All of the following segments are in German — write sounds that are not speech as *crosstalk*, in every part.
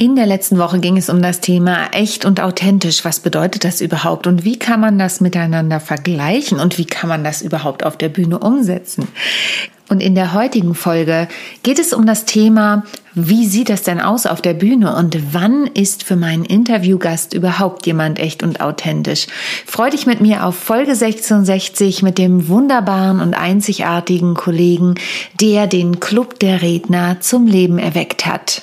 In der letzten Woche ging es um das Thema echt und authentisch. Was bedeutet das überhaupt und wie kann man das miteinander vergleichen und wie kann man das überhaupt auf der Bühne umsetzen? Und in der heutigen Folge geht es um das Thema, wie sieht das denn aus auf der Bühne und wann ist für meinen Interviewgast überhaupt jemand echt und authentisch? Freu dich mit mir auf Folge 66 mit dem wunderbaren und einzigartigen Kollegen, der den Club der Redner zum Leben erweckt hat.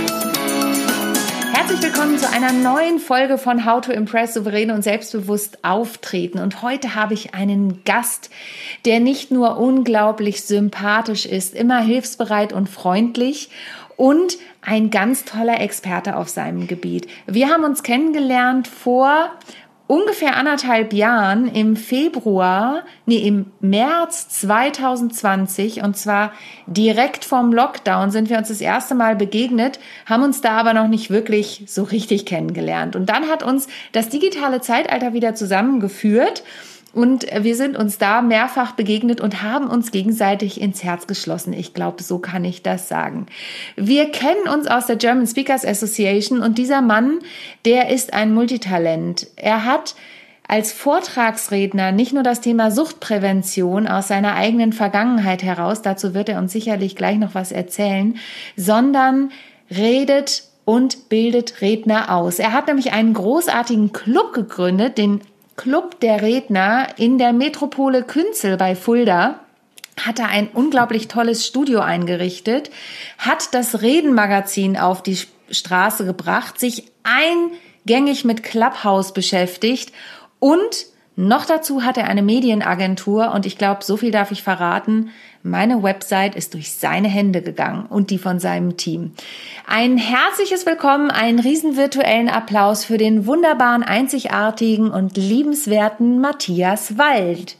Herzlich willkommen zu einer neuen Folge von How to Impress souverän und selbstbewusst auftreten. Und heute habe ich einen Gast, der nicht nur unglaublich sympathisch ist, immer hilfsbereit und freundlich und ein ganz toller Experte auf seinem Gebiet. Wir haben uns kennengelernt vor ungefähr anderthalb Jahren im Februar, nee, im März 2020 und zwar direkt vorm Lockdown sind wir uns das erste Mal begegnet, haben uns da aber noch nicht wirklich so richtig kennengelernt. Und dann hat uns das digitale Zeitalter wieder zusammengeführt und wir sind uns da mehrfach begegnet und haben uns gegenseitig ins Herz geschlossen. Ich glaube, so kann ich das sagen. Wir kennen uns aus der German Speakers Association und dieser Mann, der ist ein Multitalent. Er hat als Vortragsredner nicht nur das Thema Suchtprävention aus seiner eigenen Vergangenheit heraus, dazu wird er uns sicherlich gleich noch was erzählen, sondern redet und bildet Redner aus. Er hat nämlich einen großartigen Club gegründet, den Club der Redner in der Metropole Künzel bei Fulda hat er ein unglaublich tolles Studio eingerichtet, hat das Redenmagazin auf die Straße gebracht, sich eingängig mit Clubhouse beschäftigt und noch dazu hat er eine Medienagentur und ich glaube, so viel darf ich verraten. Meine Website ist durch seine Hände gegangen und die von seinem Team. Ein herzliches Willkommen, einen riesen virtuellen Applaus für den wunderbaren, einzigartigen und liebenswerten Matthias Wald.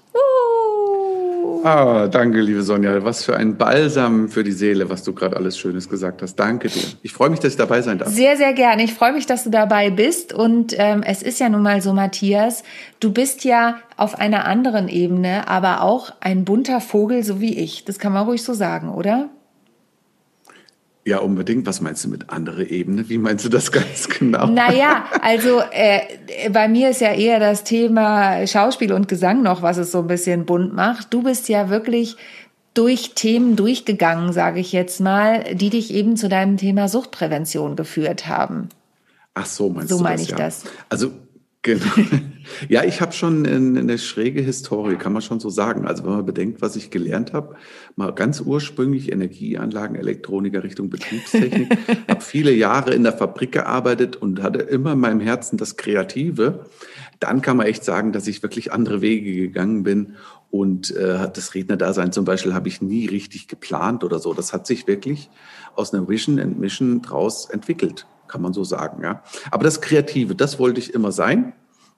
Ah, danke, liebe Sonja. Was für ein Balsam für die Seele, was du gerade alles Schönes gesagt hast. Danke dir. Ich freue mich, dass ich dabei sein darf. Sehr, sehr gerne. Ich freue mich, dass du dabei bist. Und ähm, es ist ja nun mal so, Matthias, du bist ja auf einer anderen Ebene, aber auch ein bunter Vogel, so wie ich. Das kann man ruhig so sagen, oder? Ja, unbedingt. Was meinst du mit andere Ebene? Wie meinst du das *laughs* ganz genau? Naja, also äh, bei mir ist ja eher das Thema Schauspiel und Gesang noch, was es so ein bisschen bunt macht. Du bist ja wirklich durch Themen durchgegangen, sage ich jetzt mal, die dich eben zu deinem Thema Suchtprävention geführt haben. Ach so, meinst so du meine das? ich ja. das. Also Genau. Ja, ich habe schon eine schräge Historie, kann man schon so sagen. Also wenn man bedenkt, was ich gelernt habe, mal ganz ursprünglich Energieanlagen, Elektroniker Richtung Betriebstechnik, habe viele Jahre in der Fabrik gearbeitet und hatte immer in meinem Herzen das Kreative. Dann kann man echt sagen, dass ich wirklich andere Wege gegangen bin und äh, das Rednerdasein zum Beispiel habe ich nie richtig geplant oder so. Das hat sich wirklich aus einer Vision and Mission draus entwickelt kann man so sagen, ja. Aber das Kreative, das wollte ich immer sein.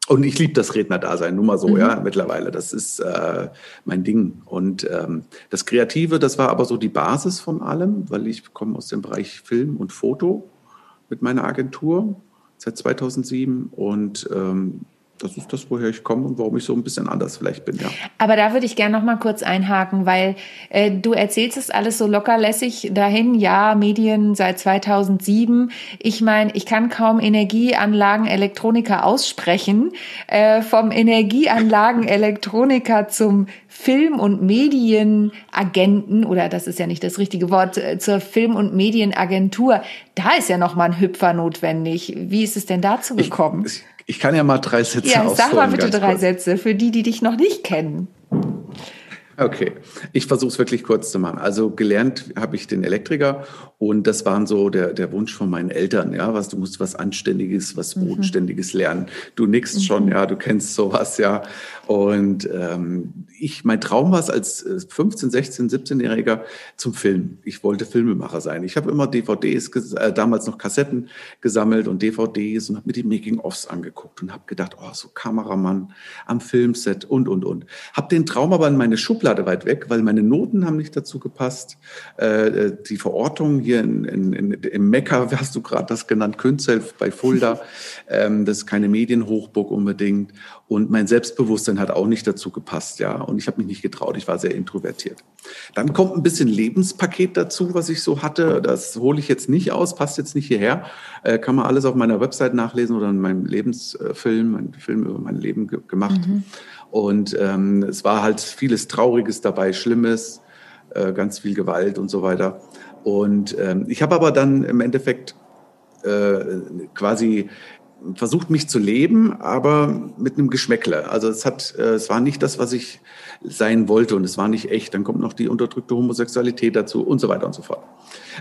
Und ich liebe das Rednerdasein, nur mal so, mhm. ja, mittlerweile. Das ist äh, mein Ding. Und ähm, das Kreative, das war aber so die Basis von allem, weil ich komme aus dem Bereich Film und Foto mit meiner Agentur seit 2007 und ähm, das ist das, woher ich komme und warum ich so ein bisschen anders vielleicht bin, ja. Aber da würde ich gerne noch mal kurz einhaken, weil äh, du erzählst es alles so lockerlässig dahin. Ja, Medien seit 2007. Ich meine, ich kann kaum Energieanlagen-Elektroniker aussprechen. Äh, vom Energieanlagen-Elektroniker zum Film- und Medienagenten oder das ist ja nicht das richtige Wort äh, zur Film- und Medienagentur. Da ist ja noch mal ein Hüpfer notwendig. Wie ist es denn dazu gekommen? Ich, ich kann ja mal drei Sätze Ja, sag mal bitte drei kurz. Sätze für die, die dich noch nicht kennen. Okay, ich versuche es wirklich kurz zu machen. Also gelernt habe ich den Elektriker und das war so der, der Wunsch von meinen Eltern, ja, was du musst was Anständiges, was mhm. Bodenständiges lernen. Du nickst mhm. schon, ja, du kennst sowas, ja. Und ähm, ich, mein Traum war es als 15, 16, 17-Jähriger zum Film. Ich wollte Filmemacher sein. Ich habe immer DVDs, äh, damals noch Kassetten gesammelt und DVDs und habe mir die Making-ofs angeguckt und habe gedacht, oh, so Kameramann am Filmset und, und, und. Habe den Traum aber in meine Schublade weit weg, weil meine Noten haben nicht dazu gepasst. Äh, äh die Verortung hier in, in, in, im Mekka, *laughs* hast du gerade das genannt, Künzel bei Fulda, ähm, das ist keine Medienhochburg unbedingt. Und mein Selbstbewusstsein hat auch nicht dazu gepasst, ja. Und ich habe mich nicht getraut, ich war sehr introvertiert. Dann kommt ein bisschen Lebenspaket dazu, was ich so hatte. Das hole ich jetzt nicht aus, passt jetzt nicht hierher. Äh, kann man alles auf meiner Website nachlesen oder in meinem Lebensfilm, ein Film über mein Leben ge gemacht. Mhm. Und ähm, es war halt vieles Trauriges dabei, Schlimmes, äh, ganz viel Gewalt und so weiter. Und ähm, ich habe aber dann im Endeffekt äh, quasi versucht mich zu leben, aber mit einem Geschmäckle. Also es hat, äh, es war nicht das, was ich sein wollte und es war nicht echt. Dann kommt noch die unterdrückte Homosexualität dazu und so weiter und so fort.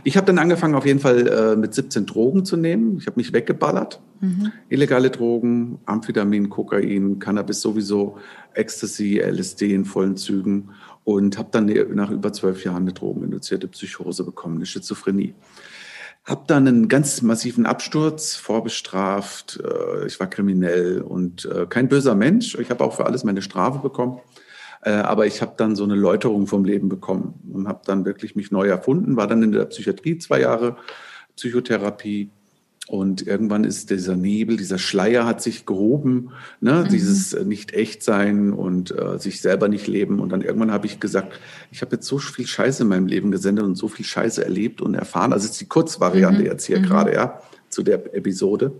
Ich habe dann angefangen, auf jeden Fall äh, mit 17 Drogen zu nehmen. Ich habe mich weggeballert. Mhm. Illegale Drogen, Amphetamin, Kokain, Cannabis sowieso, Ecstasy, LSD in vollen Zügen und habe dann nach über zwölf Jahren eine drogeninduzierte Psychose bekommen, eine Schizophrenie. Hab dann einen ganz massiven Absturz, vorbestraft, äh, ich war kriminell und äh, kein böser Mensch. Ich habe auch für alles meine Strafe bekommen. Äh, aber ich habe dann so eine Läuterung vom Leben bekommen und habe dann wirklich mich neu erfunden, war dann in der Psychiatrie zwei Jahre, Psychotherapie und irgendwann ist dieser Nebel, dieser Schleier hat sich gehoben, ne? Mhm. dieses äh, nicht echt sein und äh, sich selber nicht leben. Und dann irgendwann habe ich gesagt, ich habe jetzt so viel Scheiße in meinem Leben gesendet und so viel Scheiße erlebt und erfahren. Also jetzt die Kurzvariante mhm. jetzt hier mhm. gerade, ja, zu der Episode.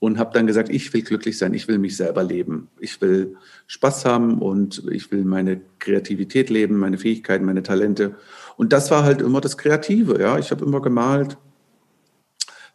Und habe dann gesagt, ich will glücklich sein, ich will mich selber leben. Ich will Spaß haben und ich will meine Kreativität leben, meine Fähigkeiten, meine Talente. Und das war halt immer das Kreative, ja. Ich habe immer gemalt,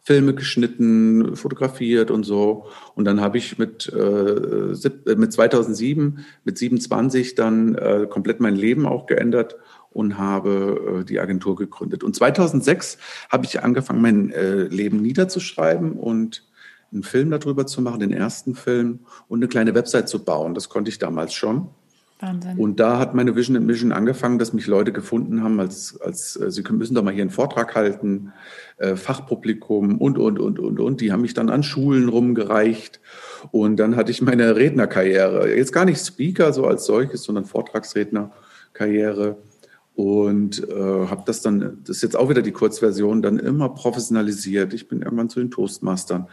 Filme geschnitten, fotografiert und so. Und dann habe ich mit, äh, äh mit 2007, mit 27 dann äh, komplett mein Leben auch geändert und habe äh, die Agentur gegründet. Und 2006 habe ich angefangen, mein äh, Leben niederzuschreiben und einen Film darüber zu machen, den ersten Film und eine kleine Website zu bauen. Das konnte ich damals schon. Wahnsinn. Und da hat meine Vision and Mission angefangen, dass mich Leute gefunden haben, als, als äh, sie müssen doch mal hier einen Vortrag halten, äh, Fachpublikum und, und, und, und, und. Die haben mich dann an Schulen rumgereicht. Und dann hatte ich meine Rednerkarriere. Jetzt gar nicht Speaker so als solches, sondern Vortragsrednerkarriere. Und äh, habe das dann, das ist jetzt auch wieder die Kurzversion, dann immer professionalisiert. Ich bin irgendwann zu den Toastmastern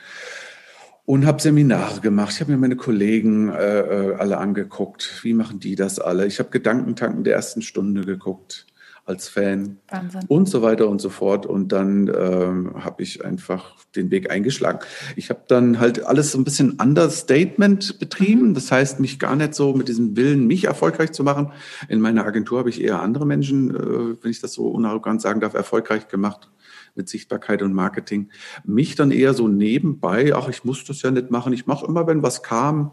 und habe Seminare gemacht. Ich habe mir meine Kollegen äh, äh, alle angeguckt. Wie machen die das alle? Ich habe Gedankentanken der ersten Stunde geguckt als Fan Wahnsinn. und so weiter und so fort. Und dann ähm, habe ich einfach den Weg eingeschlagen. Ich habe dann halt alles so ein bisschen Understatement betrieben. Mhm. Das heißt, mich gar nicht so mit diesem Willen, mich erfolgreich zu machen. In meiner Agentur habe ich eher andere Menschen, äh, wenn ich das so unarrogant sagen darf, erfolgreich gemacht mit Sichtbarkeit und Marketing. Mich dann eher so nebenbei, ach, ich muss das ja nicht machen. Ich mache immer, wenn was kam,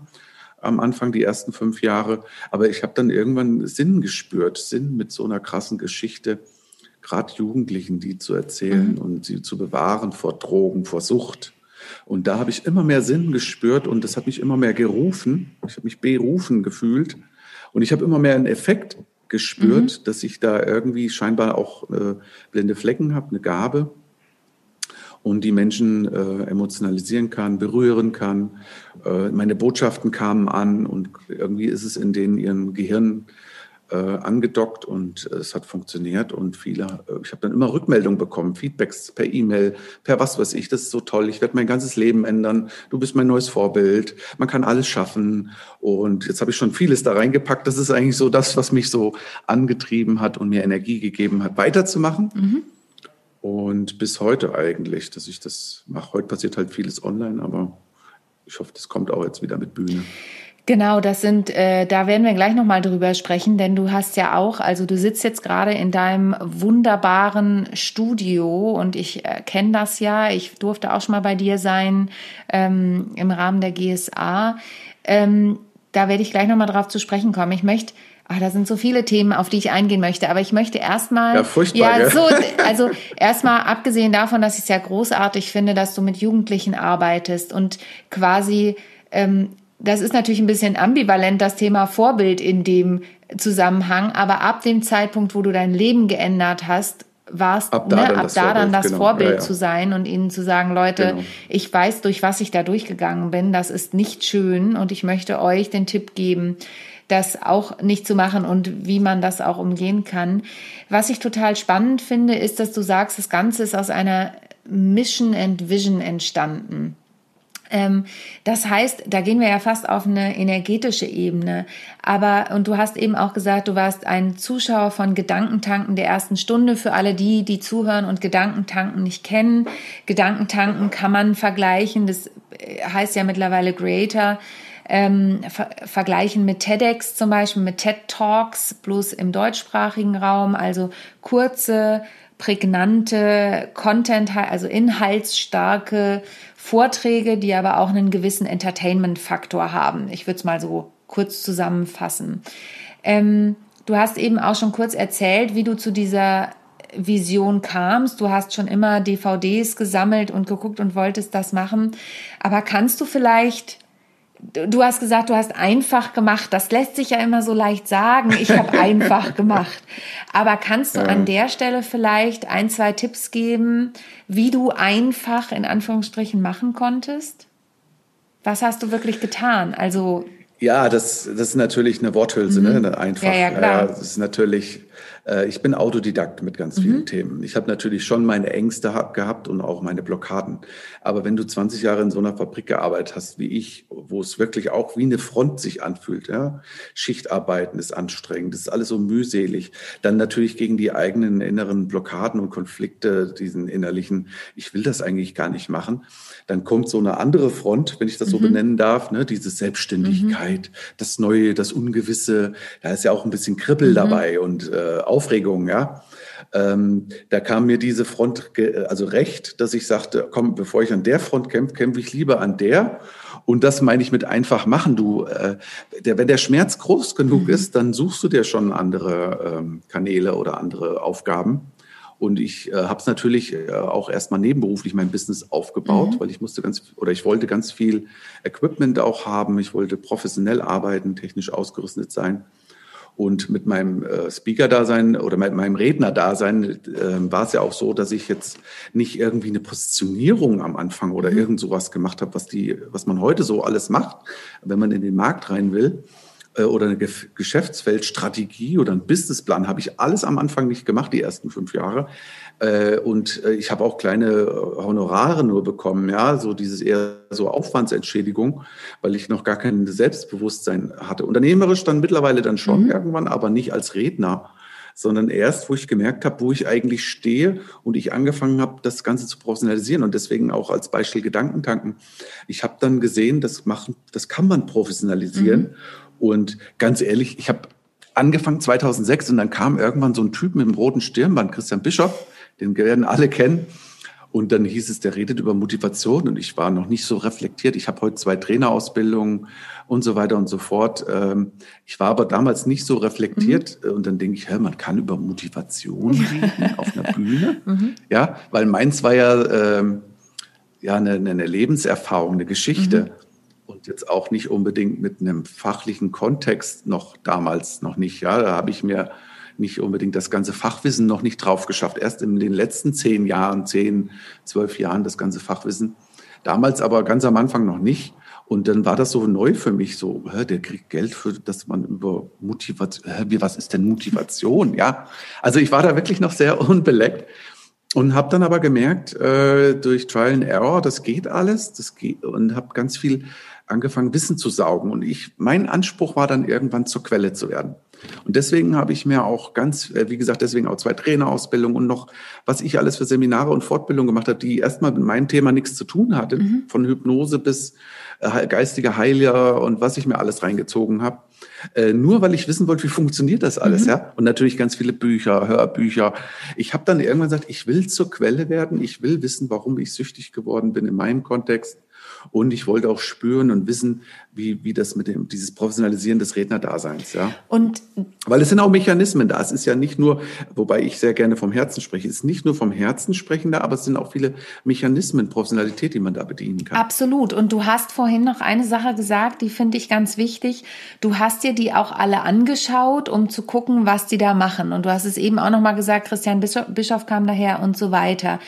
am Anfang die ersten fünf Jahre. Aber ich habe dann irgendwann Sinn gespürt, Sinn mit so einer krassen Geschichte, gerade Jugendlichen, die zu erzählen mhm. und sie zu bewahren vor Drogen, vor Sucht. Und da habe ich immer mehr Sinn gespürt und das hat mich immer mehr gerufen. Ich habe mich berufen gefühlt und ich habe immer mehr einen Effekt gespürt, mhm. dass ich da irgendwie scheinbar auch äh, blinde Flecken habe, eine Gabe und die Menschen äh, emotionalisieren kann, berühren kann. Äh, meine Botschaften kamen an und irgendwie ist es in denen ihren Gehirn äh, angedockt und es hat funktioniert und viele, äh, ich habe dann immer Rückmeldungen bekommen, Feedbacks per E-Mail, per was weiß ich, das ist so toll, ich werde mein ganzes Leben ändern, du bist mein neues Vorbild, man kann alles schaffen und jetzt habe ich schon vieles da reingepackt, das ist eigentlich so das, was mich so angetrieben hat und mir Energie gegeben hat, weiterzumachen. Mhm. Und bis heute eigentlich, dass ich das mache. Heute passiert halt vieles online, aber ich hoffe, das kommt auch jetzt wieder mit Bühne. Genau, das sind, äh, da werden wir gleich nochmal drüber sprechen, denn du hast ja auch, also du sitzt jetzt gerade in deinem wunderbaren Studio und ich äh, kenne das ja, ich durfte auch schon mal bei dir sein ähm, im Rahmen der GSA. Ähm, da werde ich gleich nochmal drauf zu sprechen kommen. Ich möchte Ah, da sind so viele Themen, auf die ich eingehen möchte, aber ich möchte erstmal. Ja, furchtbar. Ja, so, *laughs* also erstmal abgesehen davon, dass ich es ja großartig finde, dass du mit Jugendlichen arbeitest und quasi, ähm, das ist natürlich ein bisschen ambivalent, das Thema Vorbild in dem Zusammenhang, aber ab dem Zeitpunkt, wo du dein Leben geändert hast, warst, ab da ne, dann, ab das, da Vorbild, dann das genau. Vorbild ja, ja. zu sein und ihnen zu sagen, Leute, genau. ich weiß, durch was ich da durchgegangen bin, das ist nicht schön und ich möchte euch den Tipp geben, das auch nicht zu machen und wie man das auch umgehen kann. Was ich total spannend finde, ist, dass du sagst, das Ganze ist aus einer Mission and Vision entstanden. Ähm, das heißt, da gehen wir ja fast auf eine energetische Ebene. Aber, und du hast eben auch gesagt, du warst ein Zuschauer von Gedankentanken der ersten Stunde. Für alle die, die zuhören und Gedankentanken nicht kennen. Gedankentanken kann man vergleichen. Das äh, heißt ja mittlerweile Creator ähm, ver vergleichen mit TEDx zum Beispiel, mit TED Talks, bloß im deutschsprachigen Raum, also kurze, prägnante Content, also inhaltsstarke Vorträge, die aber auch einen gewissen Entertainment-Faktor haben. Ich würde es mal so kurz zusammenfassen. Ähm, du hast eben auch schon kurz erzählt, wie du zu dieser Vision kamst. Du hast schon immer DVDs gesammelt und geguckt und wolltest das machen. Aber kannst du vielleicht du hast gesagt, du hast einfach gemacht. Das lässt sich ja immer so leicht sagen. Ich habe *laughs* einfach gemacht. Aber kannst du ja. an der Stelle vielleicht ein, zwei Tipps geben, wie du einfach in Anführungsstrichen machen konntest? Was hast du wirklich getan? Also ja, das, das ist natürlich eine Worthülse, ne? mhm. ne? Einfach. Ja, ja, klar. Ja, das ist natürlich ich bin Autodidakt mit ganz vielen mhm. Themen. Ich habe natürlich schon meine Ängste gehabt und auch meine Blockaden. Aber wenn du 20 Jahre in so einer Fabrik gearbeitet hast wie ich, wo es wirklich auch wie eine Front sich anfühlt, ja, Schichtarbeiten ist anstrengend, das ist alles so mühselig, dann natürlich gegen die eigenen inneren Blockaden und Konflikte, diesen innerlichen, ich will das eigentlich gar nicht machen, dann kommt so eine andere Front, wenn ich das so mhm. benennen darf, ne, diese Selbstständigkeit, mhm. das Neue, das Ungewisse, da ist ja auch ein bisschen Kribbel mhm. dabei und äh, Aufregung, ja. Ähm, da kam mir diese Front also recht, dass ich sagte, komm, bevor ich an der Front kämpfe, kämpfe ich lieber an der. Und das meine ich mit einfach machen. Du, äh, der, wenn der Schmerz groß genug mhm. ist, dann suchst du dir schon andere ähm, Kanäle oder andere Aufgaben. Und ich äh, habe es natürlich äh, auch erstmal nebenberuflich mein Business aufgebaut, mhm. weil ich musste ganz oder ich wollte ganz viel Equipment auch haben. Ich wollte professionell arbeiten, technisch ausgerüstet sein. Und mit meinem äh, Speaker-Dasein oder mit meinem Redner-Dasein äh, war es ja auch so, dass ich jetzt nicht irgendwie eine Positionierung am Anfang oder mhm. irgend sowas gemacht habe, was die, was man heute so alles macht, wenn man in den Markt rein will äh, oder eine Geschäftsfeldstrategie oder einen Businessplan habe ich alles am Anfang nicht gemacht, die ersten fünf Jahre. Äh, und äh, ich habe auch kleine Honorare nur bekommen, ja, so dieses eher so Aufwandsentschädigung, weil ich noch gar kein Selbstbewusstsein hatte. Unternehmerisch dann mittlerweile dann schon mhm. irgendwann, aber nicht als Redner sondern erst, wo ich gemerkt habe, wo ich eigentlich stehe und ich angefangen habe, das Ganze zu professionalisieren und deswegen auch als Beispiel Gedankentanken. Ich habe dann gesehen, das machen, das kann man professionalisieren mhm. Und ganz ehrlich, ich habe angefangen 2006 und dann kam irgendwann so ein Typ mit dem roten Stirnband, Christian Bischof, den werden alle kennen. Und dann hieß es, der redet über Motivation und ich war noch nicht so reflektiert. Ich habe heute zwei Trainerausbildungen und so weiter und so fort. Ähm, ich war aber damals nicht so reflektiert mhm. und dann denke ich, hä, man kann über Motivation reden auf einer *laughs* Bühne. Mhm. Ja, weil meins war ja, ähm, ja eine, eine Lebenserfahrung, eine Geschichte. Mhm und jetzt auch nicht unbedingt mit einem fachlichen Kontext noch damals noch nicht. Ja, da habe ich mir nicht unbedingt das ganze Fachwissen noch nicht drauf geschafft. Erst in den letzten zehn Jahren, zehn, zwölf Jahren das ganze Fachwissen. Damals aber ganz am Anfang noch nicht. Und dann war das so neu für mich, so, der kriegt Geld für, dass man über Motivation, hä, was ist denn Motivation? Ja, also ich war da wirklich noch sehr *laughs* unbeleckt und habe dann aber gemerkt, äh, durch Trial and Error, das geht alles, das geht und habe ganz viel angefangen, Wissen zu saugen. Und ich, mein Anspruch war dann irgendwann zur Quelle zu werden. Und deswegen habe ich mir auch ganz, äh, wie gesagt, deswegen auch zwei Trainerausbildungen und noch, was ich alles für Seminare und Fortbildungen gemacht habe, die erstmal mit meinem Thema nichts zu tun hatte, mhm. von Hypnose bis äh, geistiger Heiler und was ich mir alles reingezogen habe. Äh, nur weil ich wissen wollte, wie funktioniert das alles, mhm. ja. Und natürlich ganz viele Bücher, Hörbücher. Ich habe dann irgendwann gesagt, ich will zur Quelle werden, ich will wissen, warum ich süchtig geworden bin in meinem Kontext Und ich wollte auch spüren und wissen, wie, wie das mit dem, dieses Professionalisieren des Rednerdaseins, ja. Und weil es sind auch Mechanismen da. Es ist ja nicht nur, wobei ich sehr gerne vom Herzen spreche, es ist nicht nur vom Herzen sprechen da, aber es sind auch viele Mechanismen, Professionalität, die man da bedienen kann. Absolut. Und du hast vorhin noch eine Sache gesagt, die finde ich ganz wichtig. Du hast dir die auch alle angeschaut, um zu gucken, was die da machen. Und du hast es eben auch noch mal gesagt, Christian Bischof kam daher und so weiter.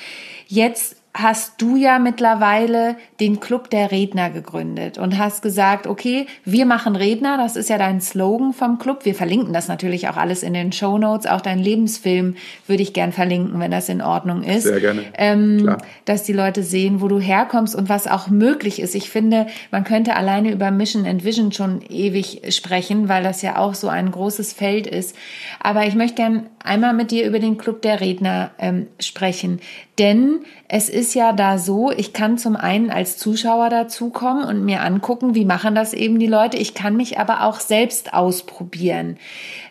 Jetzt hast du ja mittlerweile den Club der Redner gegründet und hast gesagt, okay, wir machen Redner, das ist ja dein Slogan vom Club. Wir verlinken das natürlich auch alles in den Show Notes. Auch dein Lebensfilm würde ich gern verlinken, wenn das in Ordnung ist. Sehr gerne. Ähm, Klar. Dass die Leute sehen, wo du herkommst und was auch möglich ist. Ich finde, man könnte alleine über Mission and Vision schon ewig sprechen, weil das ja auch so ein großes Feld ist. Aber ich möchte gern einmal mit dir über den Club der Redner ähm, sprechen. Denn es ist ja da so, ich kann zum einen als Zuschauer dazukommen und mir angucken, wie machen das eben die Leute. Ich kann mich aber auch selbst ausprobieren.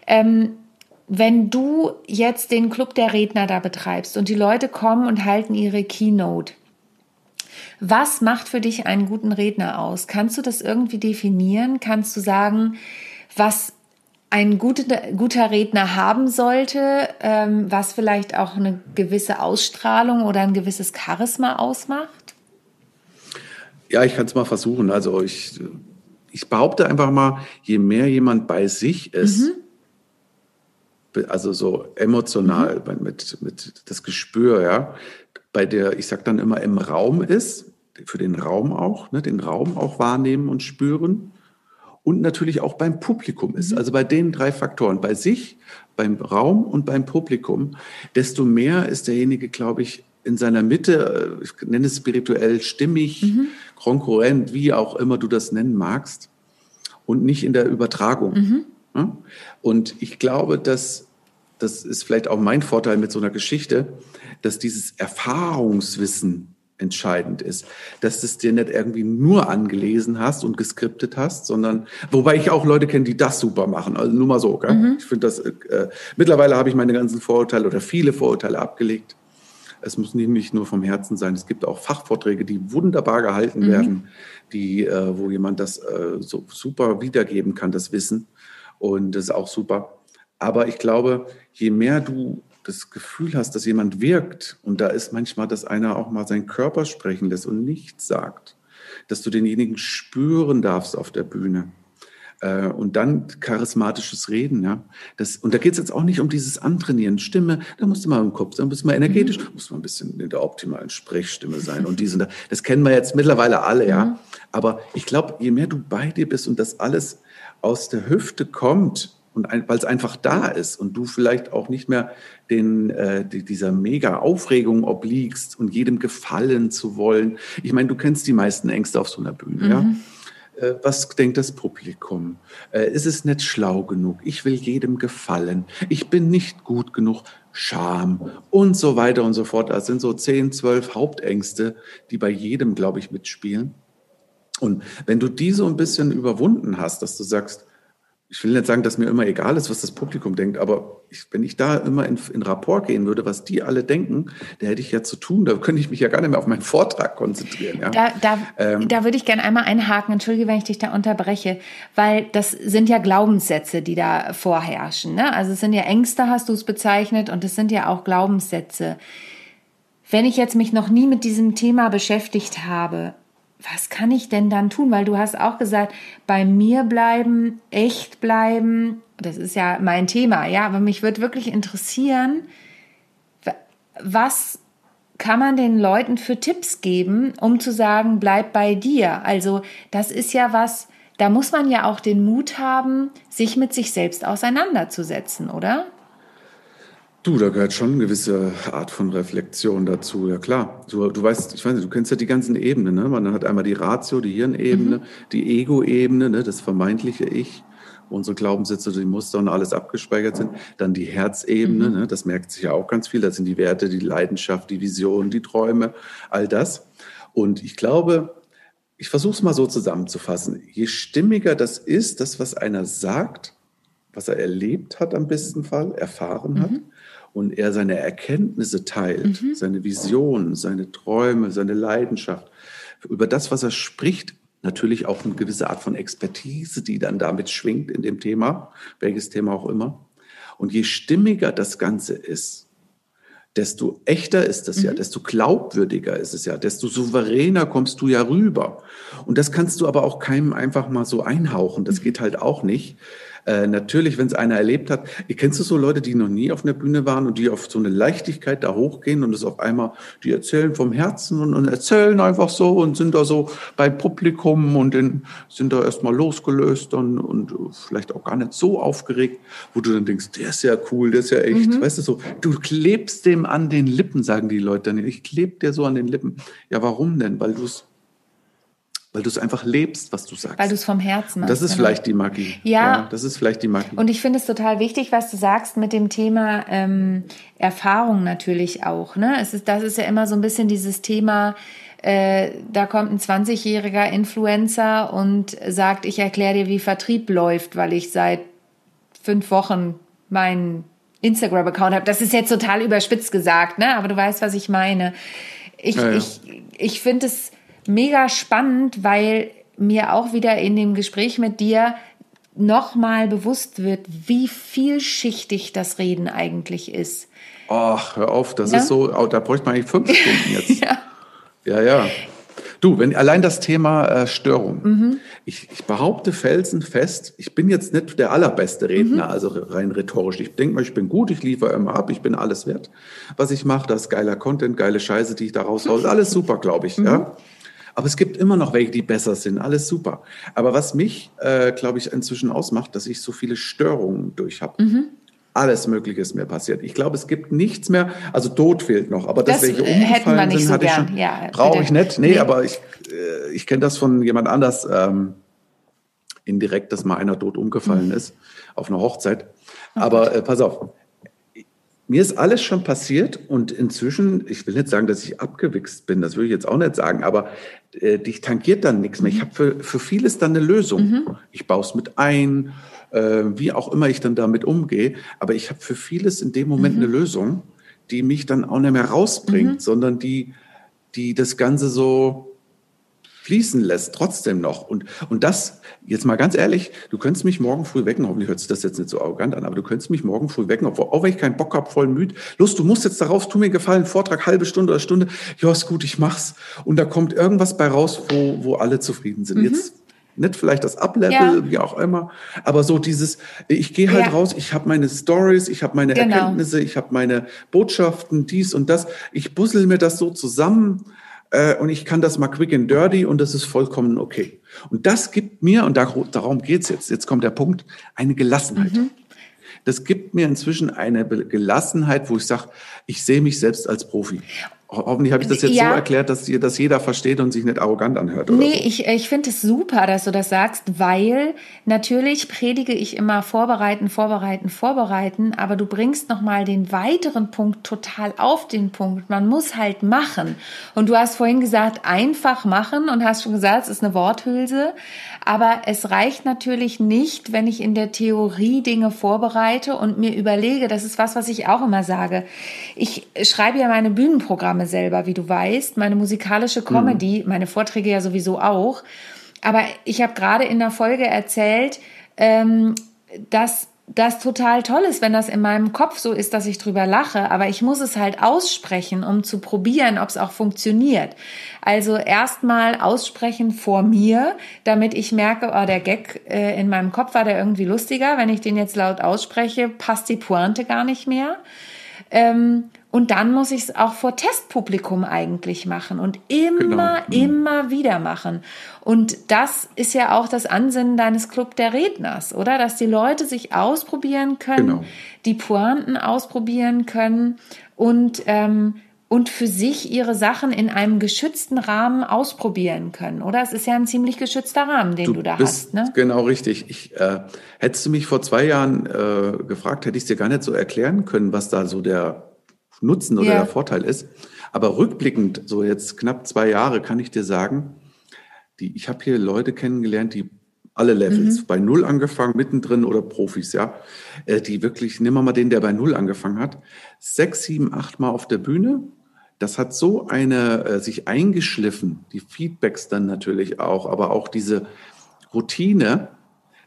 Ähm, wenn du jetzt den Club der Redner da betreibst und die Leute kommen und halten ihre Keynote, was macht für dich einen guten Redner aus? Kannst du das irgendwie definieren? Kannst du sagen, was ein guter, guter Redner haben sollte, ähm, was vielleicht auch eine gewisse Ausstrahlung oder ein gewisses Charisma ausmacht? Ja, ich kann es mal versuchen. Also ich, ich behaupte einfach mal, je mehr jemand bei sich ist, mhm. also so emotional, mhm. mit, mit das Gespür, ja, bei der, ich sag dann immer, im Raum ist, für den Raum auch, ne, den Raum auch wahrnehmen und spüren und natürlich auch beim Publikum ist. Mhm. Also bei den drei Faktoren, bei sich, beim Raum und beim Publikum, desto mehr ist derjenige, glaube ich, in seiner Mitte, äh, ich nenne es spirituell stimmig, mhm. konkurrent, wie auch immer du das nennen magst, und nicht in der Übertragung. Mhm. Und ich glaube, dass das ist vielleicht auch mein Vorteil mit so einer Geschichte, dass dieses Erfahrungswissen entscheidend ist, dass du es dir nicht irgendwie nur angelesen hast und geskriptet hast, sondern wobei ich auch Leute kenne, die das super machen. Also nur mal so. Gell? Mhm. Ich finde das. Äh, mittlerweile habe ich meine ganzen Vorurteile oder viele Vorurteile abgelegt. Es muss nicht nur vom Herzen sein. Es gibt auch Fachvorträge, die wunderbar gehalten mhm. werden, die, äh, wo jemand das äh, so super wiedergeben kann, das Wissen. Und das ist auch super. Aber ich glaube, je mehr du das Gefühl hast, dass jemand wirkt, und da ist manchmal, dass einer auch mal seinen Körper sprechen lässt und nichts sagt, dass du denjenigen spüren darfst auf der Bühne. Äh, und dann charismatisches Reden, ja. Das, und da geht es jetzt auch nicht um dieses Antrainieren. Stimme, da musst du mal im Kopf sein, musst du mal energetisch, mhm. musst du mal ein bisschen in der optimalen Sprechstimme sein und diesen da. Das kennen wir jetzt mittlerweile alle, ja. Mhm. Aber ich glaube, je mehr du bei dir bist und das alles aus der Hüfte kommt, und weil es einfach da ist und du vielleicht auch nicht mehr den, äh, die, dieser mega Aufregung obliegst und jedem gefallen zu wollen. Ich meine, du kennst die meisten Ängste auf so einer Bühne, mhm. ja? Äh, was denkt das Publikum? Äh, ist es nicht schlau genug? Ich will jedem gefallen. Ich bin nicht gut genug. Scham und so weiter und so fort. Das sind so zehn, zwölf Hauptängste, die bei jedem, glaube ich, mitspielen. Und wenn du die so ein bisschen überwunden hast, dass du sagst, ich will nicht sagen, dass mir immer egal ist, was das Publikum denkt, aber ich, wenn ich da immer in, in Rapport gehen würde, was die alle denken, da hätte ich ja zu tun, da könnte ich mich ja gar nicht mehr auf meinen Vortrag konzentrieren. Ja? Da, da, ähm, da würde ich gerne einmal einhaken, entschuldige, wenn ich dich da unterbreche, weil das sind ja Glaubenssätze, die da vorherrschen. Ne? Also es sind ja Ängste, hast du es bezeichnet, und es sind ja auch Glaubenssätze. Wenn ich jetzt mich noch nie mit diesem Thema beschäftigt habe, was kann ich denn dann tun? Weil du hast auch gesagt, bei mir bleiben, echt bleiben. Das ist ja mein Thema, ja. Aber mich würde wirklich interessieren, was kann man den Leuten für Tipps geben, um zu sagen, bleib bei dir? Also, das ist ja was, da muss man ja auch den Mut haben, sich mit sich selbst auseinanderzusetzen, oder? Du, da gehört schon eine gewisse Art von Reflexion dazu, ja klar. Du, du weißt, ich weiß nicht, du kennst ja die ganzen Ebenen, ne? Man hat einmal die Ratio, die Hirnebene, mhm. die Ego-Ebene, ne? das vermeintliche Ich, unsere Glaubenssätze, die Muster und alles abgespeichert sind. Dann die Herzebene, mhm. ne? das merkt sich ja auch ganz viel. Das sind die Werte, die Leidenschaft, die Vision, die Träume, all das. Und ich glaube, ich versuche es mal so zusammenzufassen. Je stimmiger das ist, das, was einer sagt, was er erlebt hat am besten Fall, erfahren hat, mhm und er seine Erkenntnisse teilt, mhm. seine Visionen, seine Träume, seine Leidenschaft, über das, was er spricht, natürlich auch eine gewisse Art von Expertise, die dann damit schwingt in dem Thema, welches Thema auch immer. Und je stimmiger das Ganze ist, desto echter ist es mhm. ja, desto glaubwürdiger ist es ja, desto souveräner kommst du ja rüber. Und das kannst du aber auch keinem einfach mal so einhauchen. Das mhm. geht halt auch nicht. Äh, natürlich, wenn es einer erlebt hat, ihr kennst du so Leute, die noch nie auf einer Bühne waren und die auf so eine Leichtigkeit da hochgehen und es auf einmal, die erzählen vom Herzen und, und erzählen einfach so und sind da so beim Publikum und den, sind da erstmal losgelöst und, und vielleicht auch gar nicht so aufgeregt, wo du dann denkst, der ist ja cool, der ist ja echt, mhm. weißt du so, du klebst dem an den Lippen, sagen die Leute dann, ich kleb dir so an den Lippen. Ja, warum denn? Weil du es weil du es einfach lebst, was du sagst. Weil du es vom Herzen machst. Das ist genau. vielleicht die Magie. Ja. ja. Das ist vielleicht die Magie. Und ich finde es total wichtig, was du sagst mit dem Thema ähm, Erfahrung natürlich auch. Ne? Es ist, das ist ja immer so ein bisschen dieses Thema, äh, da kommt ein 20-jähriger Influencer und sagt, ich erkläre dir, wie Vertrieb läuft, weil ich seit fünf Wochen meinen Instagram-Account habe. Das ist jetzt total überspitzt gesagt, ne? aber du weißt, was ich meine. Ich, ja, ja. ich, ich finde es mega spannend, weil mir auch wieder in dem Gespräch mit dir nochmal bewusst wird, wie vielschichtig das Reden eigentlich ist. Ach, hör auf, das ja? ist so, da bräuchte man eigentlich fünf *laughs* Stunden jetzt. ja. ja, ja. Du, wenn allein das Thema äh, Störung. Mhm. Ich, ich, behaupte felsenfest, ich bin jetzt nicht der allerbeste Redner, mhm. also rein rhetorisch. Ich denke mal, ich bin gut, ich liefere immer ab, ich bin alles wert. Was ich mache, das ist geiler Content, geile Scheiße, die ich da raushaue. Alles super, glaube ich. Mhm. Ja? Aber es gibt immer noch welche, die besser sind. Alles super. Aber was mich, äh, glaube ich, inzwischen ausmacht, dass ich so viele Störungen durch habe. Mhm. Alles Mögliche ist mir passiert. Ich glaube, es gibt nichts mehr. Also Tod fehlt noch, aber das, das welche äh, umgefallen sind, so hatte ich schon. Ja, Brauche ich nicht. Nee, nee. aber ich, äh, ich kenne das von jemand anders ähm, indirekt, dass mal einer tot umgefallen mhm. ist auf einer Hochzeit. Oh aber äh, pass auf, mir ist alles schon passiert und inzwischen, ich will nicht sagen, dass ich abgewichst bin, das würde ich jetzt auch nicht sagen, aber äh, dich tangiert dann nichts mehr. Ich habe für, für vieles dann eine Lösung. Mhm. Ich baue es mit ein, äh, wie auch immer ich dann damit umgehe, aber ich habe für vieles in dem Moment mhm. eine Lösung, die mich dann auch nicht mehr rausbringt, mhm. sondern die, die das Ganze so fließen lässt, trotzdem noch. Und, und das, jetzt mal ganz ehrlich, du könntest mich morgen früh wecken, hoffentlich hört sich das jetzt nicht so arrogant an, aber du könntest mich morgen früh wecken, obwohl, auch wenn ich keinen Bock habe, voll müde. Los, du musst jetzt darauf, tu mir gefallen, Vortrag, halbe Stunde oder Stunde. Ja, ist gut, ich mach's. Und da kommt irgendwas bei raus, wo, wo alle zufrieden sind. Mhm. Jetzt nicht vielleicht das Ablevel, ja. wie auch immer, aber so dieses, ich gehe halt ja. raus, ich habe meine Stories, ich habe meine genau. Erkenntnisse, ich habe meine Botschaften, dies und das. Ich bussel mir das so zusammen äh, und ich kann das mal quick and dirty und das ist vollkommen okay. Und das gibt mir, und darum geht's jetzt, jetzt kommt der Punkt, eine Gelassenheit. Mhm. Das gibt mir inzwischen eine Gelassenheit, wo ich sage, ich sehe mich selbst als Profi. Hoffentlich habe ich das jetzt ja. so erklärt, dass ihr das jeder versteht und sich nicht arrogant anhört. Oder nee, so. ich, ich finde es super, dass du das sagst, weil natürlich predige ich immer vorbereiten, vorbereiten, vorbereiten, aber du bringst nochmal den weiteren Punkt total auf den Punkt. Man muss halt machen. Und du hast vorhin gesagt, einfach machen und hast schon gesagt, es ist eine Worthülse. Aber es reicht natürlich nicht, wenn ich in der Theorie Dinge vorbereite und mir überlege, das ist was, was ich auch immer sage. Ich schreibe ja meine Bühnenprogramme selber, wie du weißt, meine musikalische Comedy, mhm. meine Vorträge ja sowieso auch. Aber ich habe gerade in der Folge erzählt, ähm, dass das total toll ist, wenn das in meinem Kopf so ist, dass ich drüber lache, aber ich muss es halt aussprechen, um zu probieren, ob es auch funktioniert. Also erstmal aussprechen vor mir, damit ich merke, oh, der Gag äh, in meinem Kopf war der irgendwie lustiger. Wenn ich den jetzt laut ausspreche, passt die Pointe gar nicht mehr. Ähm, und dann muss ich es auch vor Testpublikum eigentlich machen und immer, genau. Mhm. immer wieder machen. Und das ist ja auch das Ansinnen deines Club der Redners, oder? Dass die Leute sich ausprobieren können, genau. die Pointen ausprobieren können und, ähm, und für sich ihre Sachen in einem geschützten Rahmen ausprobieren können, oder? Es ist ja ein ziemlich geschützter Rahmen, den du, du da hast. Ne? Genau richtig. Ich, äh, hättest du mich vor zwei Jahren äh, gefragt, hätte ich es dir gar nicht so erklären können, was da so der Nutzen oder ja. der Vorteil ist. Aber rückblickend, so jetzt knapp zwei Jahre, kann ich dir sagen, die, ich habe hier Leute kennengelernt, die alle Levels, mhm. bei Null angefangen, mittendrin oder Profis, ja, äh, die wirklich, nimm mal den, der bei Null angefangen hat, sechs, sieben, acht Mal auf der Bühne, das hat so eine äh, sich eingeschliffen, die Feedbacks dann natürlich auch, aber auch diese Routine,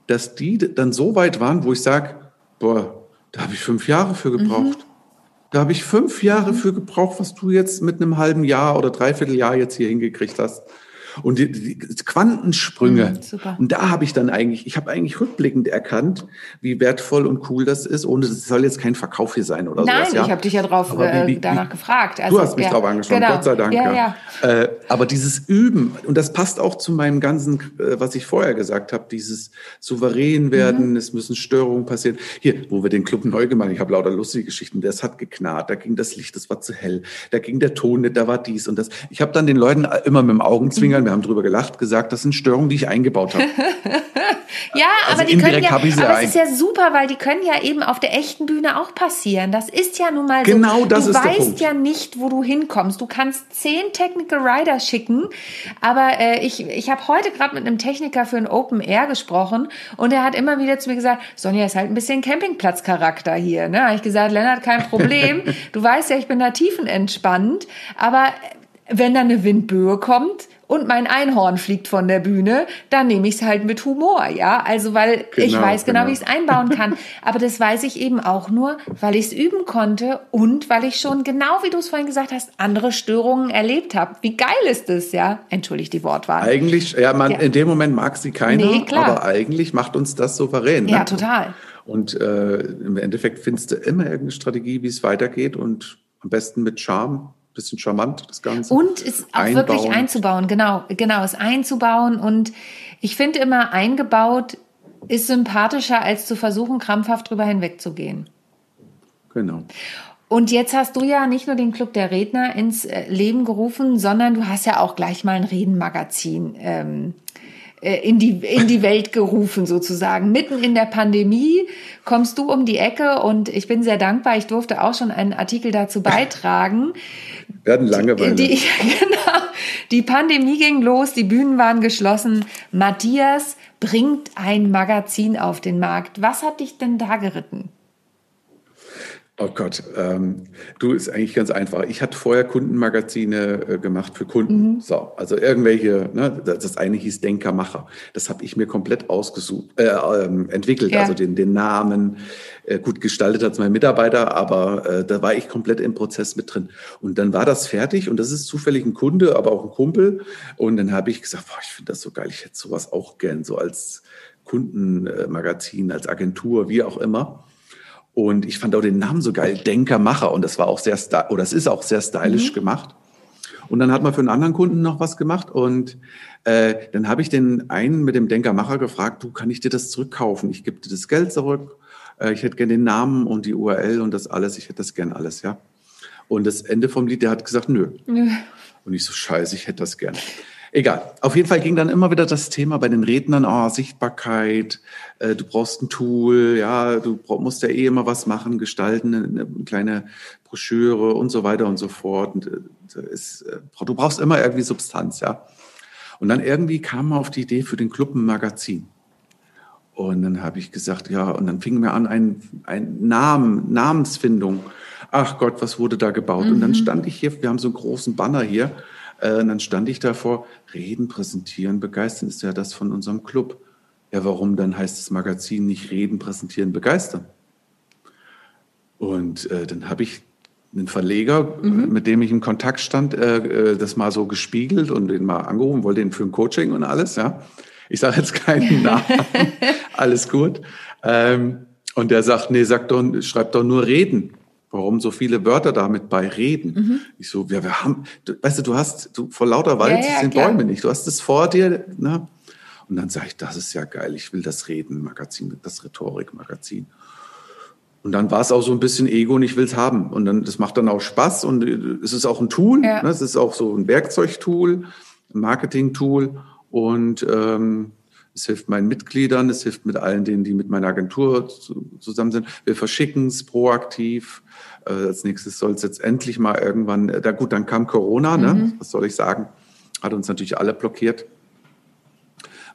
dass die dann so weit waren, wo ich sage, boah, da habe ich fünf Jahre für gebraucht. Mhm. Da habe ich fünf Jahre mhm. für gebraucht, was du jetzt mit einem halben Jahr oder dreiviertel Jahr jetzt hier hingekriegt hast. Und die, die Quantensprünge. Mhm, und da habe ich dann eigentlich, ich habe eigentlich rückblickend erkannt, wie wertvoll und cool das ist. Und es soll jetzt kein Verkauf hier sein oder Nein, sowas. Nein, ja. ich habe dich ja drauf äh, wie, wie, danach gefragt. Also, du hast mich ja, drauf angesprochen, genau. Gott sei Dank. Ja, ja. Äh, aber dieses Üben, und das passt auch zu meinem ganzen, äh, was ich vorher gesagt habe, dieses souverän werden, mhm. es müssen Störungen passieren. Hier, wo wir den Club neu gemacht haben, ich habe lauter lustige Geschichten, das hat geknarrt, da ging das Licht, das war zu hell, da ging der Ton nicht, da war dies und das. Ich habe dann den Leuten immer mit dem Augenzwinkern wir haben drüber gelacht, gesagt, das sind Störungen, die ich eingebaut habe. *laughs* ja, also aber die können ja, aber es ist ja super, weil die können ja eben auf der echten Bühne auch passieren. Das ist ja nun mal so. Genau, das du ist der Punkt. Du weißt ja nicht, wo du hinkommst. Du kannst zehn Technical Rider schicken, aber äh, ich, ich habe heute gerade mit einem Techniker für ein Open Air gesprochen und er hat immer wieder zu mir gesagt, Sonja ist halt ein bisschen Campingplatzcharakter hier. Ne? Habe ich gesagt, Lennart, kein Problem. *laughs* du weißt ja, ich bin da tiefenentspannt, aber wenn da eine Windböe kommt, und mein Einhorn fliegt von der Bühne, dann nehme ich es halt mit Humor, ja. Also weil genau, ich weiß genau, genau. wie ich es einbauen kann. *laughs* Aber das weiß ich eben auch nur, weil ich es üben konnte und weil ich schon, genau wie du es vorhin gesagt hast, andere Störungen erlebt habe. Wie geil ist das, ja? Entschuldigt die Wortwahl. Eigentlich, ja, man, ja. in dem Moment mag sie keiner, nee, aber eigentlich macht uns das souverän. Ne? Ja, total. Und äh, im Endeffekt findest du immer irgendeine Strategie, wie es weitergeht und am besten mit Charme bisschen charmant, das Ganze. Und es auch einbauen. wirklich einzubauen, genau, genau, es einzubauen. Und ich finde immer, eingebaut ist sympathischer, als zu versuchen, krampfhaft drüber hinwegzugehen. Genau. Und jetzt hast du ja nicht nur den Club der Redner ins äh, Leben gerufen, sondern du hast ja auch gleich mal ein Redenmagazin ähm, äh, in die, in die Welt gerufen sozusagen. Mitten in der Pandemie kommst du um die Ecke und ich bin sehr dankbar. Ich durfte auch schon einen Artikel dazu beitragen. Hatten Langeweile. Die, *laughs* genau, die Pandemie ging los, die Bühnen waren geschlossen. Matthias bringt ein Magazin auf den Markt. Was hat dich denn da geritten? Oh Gott, ähm, du ist eigentlich ganz einfach. Ich hatte vorher Kundenmagazine äh, gemacht für Kunden. Mhm. So, also irgendwelche, ne, das eine hieß Denkermacher. Das habe ich mir komplett ausgesucht, äh, ähm, entwickelt. Ja. Also den, den Namen, äh, gut gestaltet als mein Mitarbeiter, aber äh, da war ich komplett im Prozess mit drin. Und dann war das fertig und das ist zufällig ein Kunde, aber auch ein Kumpel. Und dann habe ich gesagt, boah, ich finde das so geil, ich hätte sowas auch gern, so als Kundenmagazin, als Agentur, wie auch immer. Und ich fand auch den Namen so geil, Denkermacher. Und das war auch sehr, oder es ist auch sehr stylisch mhm. gemacht. Und dann hat man für einen anderen Kunden noch was gemacht. Und äh, dann habe ich den einen mit dem Denkermacher gefragt, du, kann ich dir das zurückkaufen? Ich gebe dir das Geld zurück. Äh, ich hätte gerne den Namen und die URL und das alles. Ich hätte das gern alles, ja. Und das Ende vom Lied, der hat gesagt, nö. nö. Und ich so, scheiße, ich hätte das gern. Egal. Auf jeden Fall ging dann immer wieder das Thema bei den Rednern, oh, Sichtbarkeit, äh, du brauchst ein Tool, ja, du musst ja eh immer was machen, gestalten, eine, eine kleine Broschüre und so weiter und so fort. Und, äh, ist, äh, du brauchst immer irgendwie Substanz, ja. Und dann irgendwie kam man auf die Idee für den Club ein Magazin. Und dann habe ich gesagt, ja, und dann fing mir an, ein, ein Namen, Namensfindung. Ach Gott, was wurde da gebaut? Mhm. Und dann mhm. stand ich hier, wir haben so einen großen Banner hier, und dann stand ich davor, reden, präsentieren, begeistern ist ja das von unserem Club. Ja, warum dann heißt das Magazin nicht reden, präsentieren, begeistern? Und äh, dann habe ich einen Verleger, mhm. mit dem ich in Kontakt stand, äh, äh, das mal so gespiegelt und den mal angerufen, wollte ihn für ein Coaching und alles, ja. Ich sage jetzt keinen *laughs* Namen, alles gut. Ähm, und der sagt, nee, sag doch, schreib doch nur reden. Warum so viele Wörter damit bei reden? Mhm. Ich so, ja, wir haben, du, weißt du, du hast, du, vor lauter Wald ja, ja, sind klar. Bäume nicht. Du hast es vor dir, ne? Und dann sage ich, das ist ja geil, ich will das Reden-Magazin, das Rhetorik-Magazin. Und dann war es auch so ein bisschen Ego und ich will es haben. Und dann, das macht dann auch Spaß und es ist auch ein Tool, ja. ne? es ist auch so ein Werkzeugtool, ein Marketing-Tool und ähm, es hilft meinen Mitgliedern, es hilft mit allen denen, die mit meiner Agentur zusammen sind. Wir verschicken es proaktiv. Äh, als nächstes soll es jetzt endlich mal irgendwann, äh, da gut, dann kam Corona, ne? Mhm. was soll ich sagen, hat uns natürlich alle blockiert.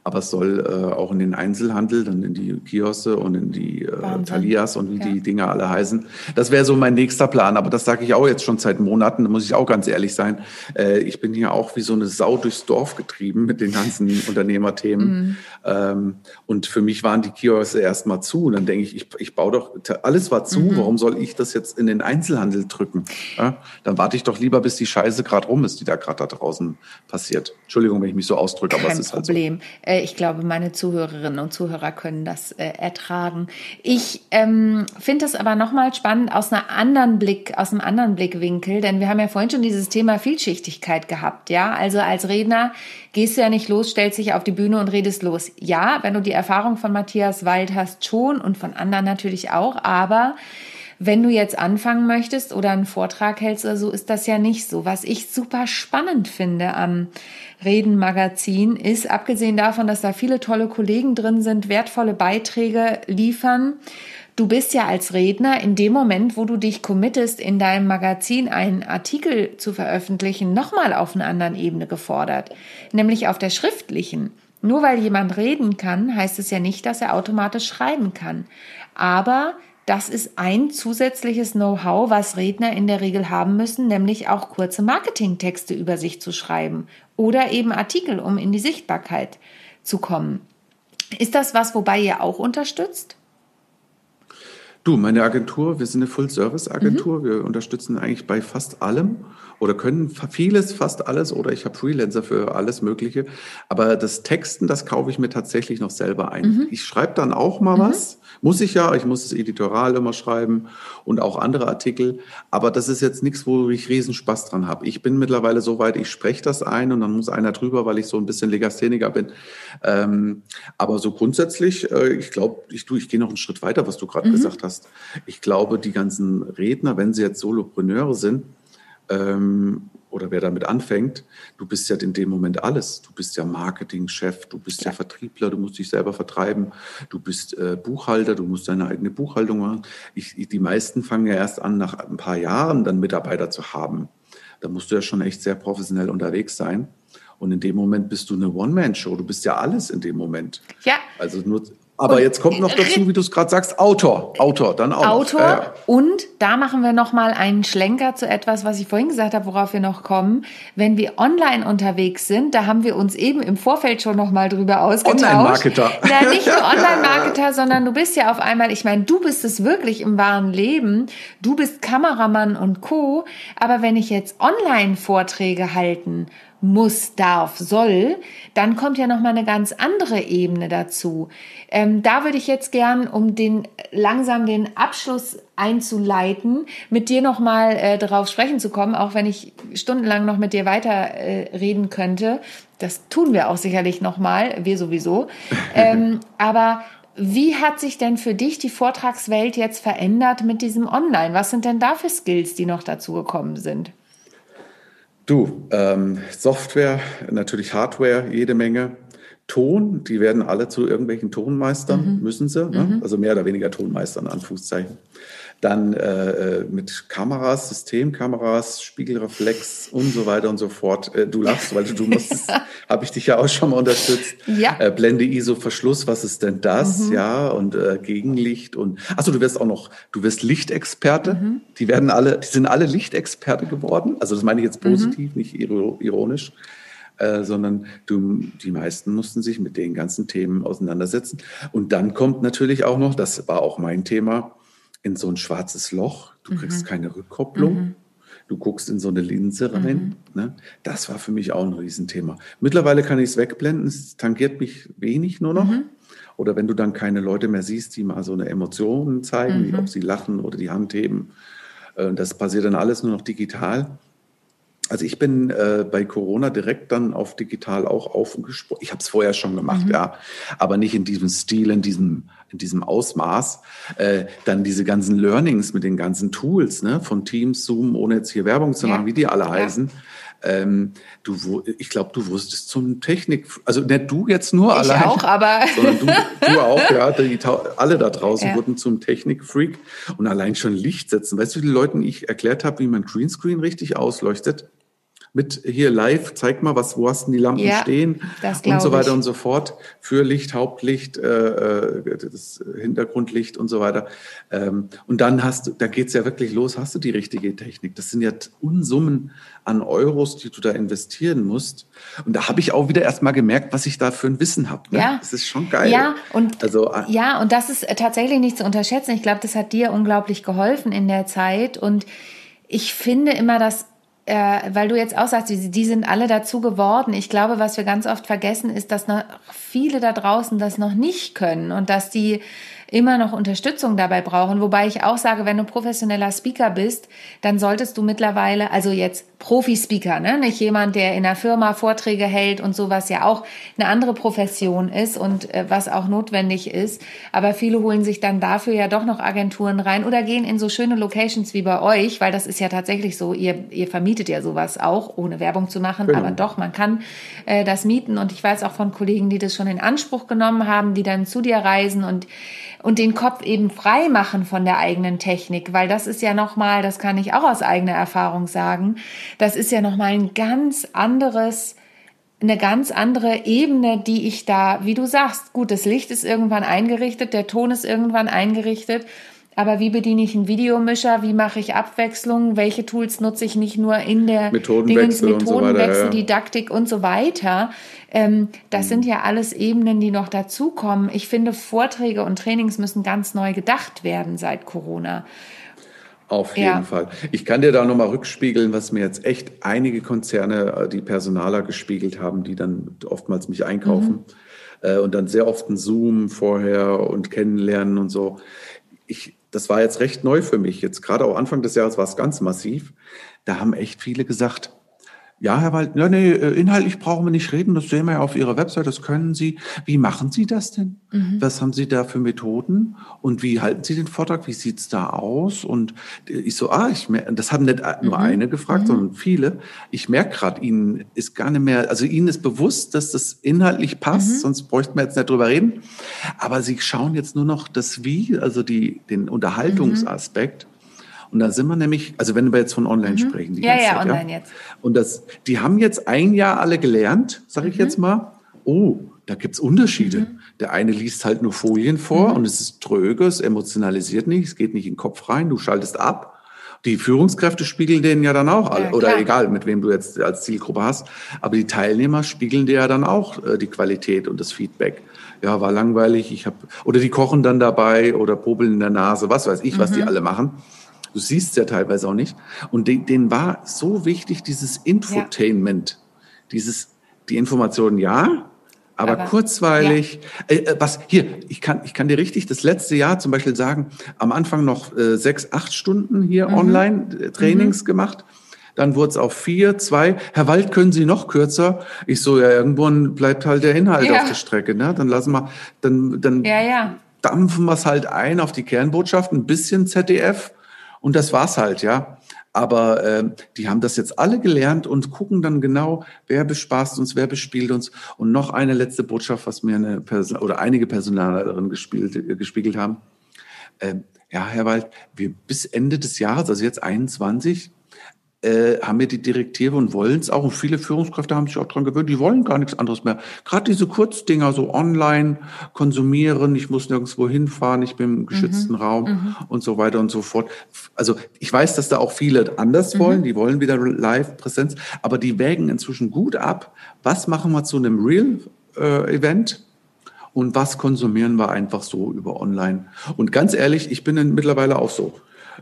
Aber es soll äh, auch in den Einzelhandel, dann in die Kiosse und in die äh, Talias und wie ja. die Dinger alle heißen. Das wäre so mein nächster Plan, aber das sage ich auch jetzt schon seit Monaten, da muss ich auch ganz ehrlich sein. Äh, ich bin hier auch wie so eine Sau durchs Dorf getrieben mit den ganzen *laughs* Unternehmerthemen. Mhm. Ähm, und für mich waren die Kiosse erstmal zu. Und dann denke ich, ich, ich baue doch, alles war zu, mhm. warum soll ich das jetzt in den Einzelhandel drücken? Ja? Dann warte ich doch lieber, bis die Scheiße gerade rum ist, die da gerade da draußen passiert. Entschuldigung, wenn ich mich so ausdrücke, aber es ist Problem. halt so. Äh, ich glaube, meine Zuhörerinnen und Zuhörer können das äh, ertragen. Ich ähm, finde es aber nochmal spannend aus einer anderen Blick, aus einem anderen Blickwinkel, denn wir haben ja vorhin schon dieses Thema Vielschichtigkeit gehabt, ja. Also als Redner gehst du ja nicht los, stellst dich auf die Bühne und redest los. Ja, wenn du die Erfahrung von Matthias Wald hast, schon und von anderen natürlich auch, aber wenn du jetzt anfangen möchtest oder einen Vortrag hältst oder so, ist das ja nicht so. Was ich super spannend finde am Reden Magazin ist, abgesehen davon, dass da viele tolle Kollegen drin sind, wertvolle Beiträge liefern, Du bist ja als Redner in dem Moment, wo du dich committest, in deinem Magazin einen Artikel zu veröffentlichen, nochmal auf einer anderen Ebene gefordert, nämlich auf der schriftlichen. Nur weil jemand reden kann, heißt es ja nicht, dass er automatisch schreiben kann. Aber das ist ein zusätzliches Know-how, was Redner in der Regel haben müssen, nämlich auch kurze Marketingtexte über sich zu schreiben oder eben Artikel, um in die Sichtbarkeit zu kommen. Ist das was, wobei ihr auch unterstützt? Du, meine Agentur, wir sind eine Full-Service-Agentur. Mhm. Wir unterstützen eigentlich bei fast allem oder können vieles, fast alles oder ich habe Freelancer für alles Mögliche. Aber das Texten, das kaufe ich mir tatsächlich noch selber ein. Mhm. Ich schreibe dann auch mal mhm. was. Muss ich ja, ich muss das Editorial immer schreiben und auch andere Artikel. Aber das ist jetzt nichts, wo ich riesen Spaß dran habe. Ich bin mittlerweile so weit, ich spreche das ein und dann muss einer drüber, weil ich so ein bisschen Legastheniker bin. Ähm, aber so grundsätzlich, äh, ich glaube, ich, du, ich gehe noch einen Schritt weiter, was du gerade mhm. gesagt hast. Ich glaube, die ganzen Redner, wenn sie jetzt Solopreneure sind, ähm, oder wer damit anfängt, du bist ja in dem Moment alles. Du bist ja Marketingchef, du bist ja. ja Vertriebler, du musst dich selber vertreiben, du bist äh, Buchhalter, du musst deine eigene Buchhaltung machen. Ich, ich, die meisten fangen ja erst an, nach ein paar Jahren dann Mitarbeiter zu haben. Da musst du ja schon echt sehr professionell unterwegs sein. Und in dem Moment bist du eine One-Man-Show. Du bist ja alles in dem Moment. Ja. Also nur, aber und jetzt kommt noch dazu, wie du es gerade sagst, Autor. Autor, dann auch. Autor. Ja. Und da machen wir noch mal einen Schlenker zu etwas, was ich vorhin gesagt habe, worauf wir noch kommen. Wenn wir online unterwegs sind, da haben wir uns eben im Vorfeld schon noch mal drüber ausgetauscht. Online-Marketer. Ja, nicht nur *laughs* Online-Marketer, sondern du bist ja auf einmal, ich meine, du bist es wirklich im wahren Leben. Du bist Kameramann und Co. Aber wenn ich jetzt Online-Vorträge halten muss, darf, soll, dann kommt ja noch mal eine ganz andere Ebene dazu. Ähm, da würde ich jetzt gern, um den langsam den Abschluss einzuleiten, mit dir noch mal äh, darauf sprechen zu kommen, auch wenn ich stundenlang noch mit dir weiter äh, reden könnte. Das tun wir auch sicherlich noch mal, wir sowieso. *laughs* Ähm, aber wie hat sich denn für dich die Vortragswelt jetzt verändert mit diesem Online? Was sind denn da für Skills, die noch dazu gekommen sind? Du, ähm, Software, natürlich Hardware, jede Menge. Ton, die werden alle zu irgendwelchen Tonmeistern, mhm. müssen sie, ne? mhm. also mehr oder weniger Tonmeistern, Anführungszeichen. Dann äh, äh, mit Kameras, Systemkameras, Spiegelreflex und so weiter und so fort. Äh, du lachst, weil du, du musst, *laughs* *laughs* habe ich dich ja auch schon mal unterstützt. Ja. Äh, Blende ISO Verschluss, was ist denn das? Mhm. Ja, und äh, Gegenlicht und achso, du wirst auch noch, du wirst Lichtexperte. Mhm. Die werden alle, die sind alle Lichtexperte geworden. Also das meine ich jetzt positiv, mhm. nicht ironisch. Äh, sondern du, die meisten mussten sich mit den ganzen Themen auseinandersetzen. Und dann kommt natürlich auch noch, das war auch mein Thema, in so ein schwarzes Loch. Du mhm. kriegst keine Rückkopplung. Mhm. Du guckst in so eine Linse rein. Mhm. Ne? Das war für mich auch ein Riesenthema. Mittlerweile kann ich es wegblenden. Es tangiert mich wenig nur noch. Mhm. Oder wenn du dann keine Leute mehr siehst, die mal so eine Emotion zeigen, wie mhm. ob sie lachen oder die Hand heben. Äh, das passiert dann alles nur noch digital. Also ich bin äh, bei Corona direkt dann auf digital auch aufgesprungen. Ich habe es vorher schon gemacht, mhm. ja, aber nicht in diesem Stil, in diesem in diesem Ausmaß. Äh, dann diese ganzen Learnings mit den ganzen Tools ne, von Teams, Zoom, ohne jetzt hier Werbung zu machen, ja. wie die alle ja. heißen. Ähm, du, ich glaube, du wusstest zum Technik, also nicht du jetzt nur ich allein, auch, aber sondern du, du *laughs* auch, ja, die, alle da draußen ja. wurden zum Technikfreak und allein schon Licht setzen. Weißt du, wie die Leuten ich erklärt habe, wie man Greenscreen richtig ausleuchtet? Mit hier live, zeig mal, was, wo hast denn die Lampen ja, stehen und so weiter ich. und so fort. Für Licht, Hauptlicht, äh, äh, das Hintergrundlicht und so weiter. Ähm, und dann hast du, da geht's ja wirklich los, hast du die richtige Technik. Das sind ja Unsummen an Euros, die du da investieren musst. Und da habe ich auch wieder erst mal gemerkt, was ich da für ein Wissen habe. Ne? Ja. Das ist schon geil. Ja, und, also, äh, ja, und das ist tatsächlich nicht zu unterschätzen. Ich glaube, das hat dir unglaublich geholfen in der Zeit. Und ich finde immer, dass äh, weil du jetzt auch sagst, die, die sind alle dazu geworden. Ich glaube, was wir ganz oft vergessen, ist, dass noch viele da draußen das noch nicht können und dass die immer noch Unterstützung dabei brauchen. Wobei ich auch sage, wenn du professioneller Speaker bist, dann solltest du mittlerweile, also jetzt Profi-Speaker, ne? nicht jemand, der in einer Firma Vorträge hält und sowas ja auch eine andere Profession ist und äh, was auch notwendig ist. Aber viele holen sich dann dafür ja doch noch Agenturen rein oder gehen in so schöne Locations wie bei euch, weil das ist ja tatsächlich so, ihr, ihr vermietet ja sowas auch, ohne Werbung zu machen, genau. aber doch, man kann äh, das mieten und ich weiß auch von Kollegen, die das schon in Anspruch genommen haben, die dann zu dir reisen und und den Kopf eben frei machen von der eigenen Technik, weil das ist ja nochmal, das kann ich auch aus eigener Erfahrung sagen, das ist ja nochmal ein ganz anderes, eine ganz andere Ebene, die ich da, wie du sagst, gut, das Licht ist irgendwann eingerichtet, der Ton ist irgendwann eingerichtet aber wie bediene ich einen Videomischer? Wie mache ich Abwechslung? Welche Tools nutze ich nicht nur in der Methodenwechsel, Dingens, Methodenwechsel so. Didaktik und so weiter? Ähm, das mhm. sind ja alles Ebenen, die noch dazukommen. Ich finde, Vorträge und Trainings müssen ganz neu gedacht werden seit Corona. Auf jeden ja. Fall. Ich kann dir da nochmal rückspiegeln, was mir jetzt echt einige Konzerne, äh, die Personaler gespiegelt haben, die dann oftmals mich einkaufen mhm. äh, und dann sehr oft ein Zoom vorher und kennenlernen und so. Ich, das war jetzt recht neu für mich. Jetzt gerade auch Anfang des Jahres war es ganz massiv. Da haben echt viele gesagt, ja, Herr Wald, ja, nee, äh, inhaltlich brauchen wir nicht reden, das sehen wir ja auf Ihrer Website, das können Sie. Wie machen Sie das denn? Mhm. Was haben Sie da für Methoden? Und wie halten Sie den Vortrag? Wie sieht's da aus? Und ich so, ah, ich merke, das haben nicht nur mhm. eine gefragt, mhm. sondern viele. Ich merke gerade, Ihnen ist gar nicht mehr, also Ihnen ist bewusst, dass das inhaltlich passt, mhm. sonst bräuchten wir jetzt nicht drüber reden. Aber Sie schauen jetzt nur noch das Wie, also die, den Unterhaltungsaspekt. Und da sind wir nämlich, also wenn wir jetzt von online mhm. sprechen, die ja, ganze ja, Zeit, online ja. jetzt. Und das, die haben jetzt ein Jahr alle gelernt, sage ich mhm. jetzt mal. Oh, da gibt's Unterschiede. Mhm. Der eine liest halt nur Folien vor mhm. und es ist tröge, es emotionalisiert nicht, es geht nicht in den Kopf rein, du schaltest ab. Die Führungskräfte spiegeln denen ja dann auch, ja, oder egal, mit wem du jetzt als Zielgruppe hast, aber die Teilnehmer spiegeln dir ja dann auch äh, die Qualität und das Feedback. Ja, war langweilig, ich habe oder die kochen dann dabei oder popeln in der Nase, was weiß ich, was die mhm. alle machen. Du siehst es ja teilweise auch nicht. Und denen war so wichtig, dieses Infotainment, ja. dieses, die Informationen ja, aber, aber kurzweilig. Ja. Äh, äh, was hier, ich kann, ich kann dir richtig das letzte Jahr zum Beispiel sagen, am Anfang noch äh, sechs, acht Stunden hier mhm. Online-Trainings äh, mhm. gemacht. Dann wurde es auf vier, zwei. Herr Wald, können Sie noch kürzer? Ich so, ja, irgendwann bleibt halt der Inhalt ja. auf der Strecke. Ne? Dann lassen wir, dann, dann ja. dampfen wir es halt ein auf die Kernbotschaft, ein bisschen ZDF und das war's halt, ja. Aber äh, die haben das jetzt alle gelernt und gucken dann genau, wer bespaßt uns, wer bespielt uns. Und noch eine letzte Botschaft, was mir eine Person oder einige Personalerinnen gespielt, äh, gespiegelt haben. Äh, ja, Herr Wald, wir bis Ende des Jahres, also jetzt 21, äh, haben wir die Direktive und wollen es auch. Und viele Führungskräfte haben sich auch dran gewöhnt, die wollen gar nichts anderes mehr. Gerade diese Kurzdinger, so online konsumieren, ich muss nirgendwo hinfahren, ich bin im geschützten mhm. Raum mhm. und so weiter und so fort. Also ich weiß, dass da auch viele anders mhm. wollen, die wollen wieder Live-Präsenz, aber die wägen inzwischen gut ab, was machen wir zu einem Real-Event äh, und was konsumieren wir einfach so über online. Und ganz ehrlich, ich bin mittlerweile auch so.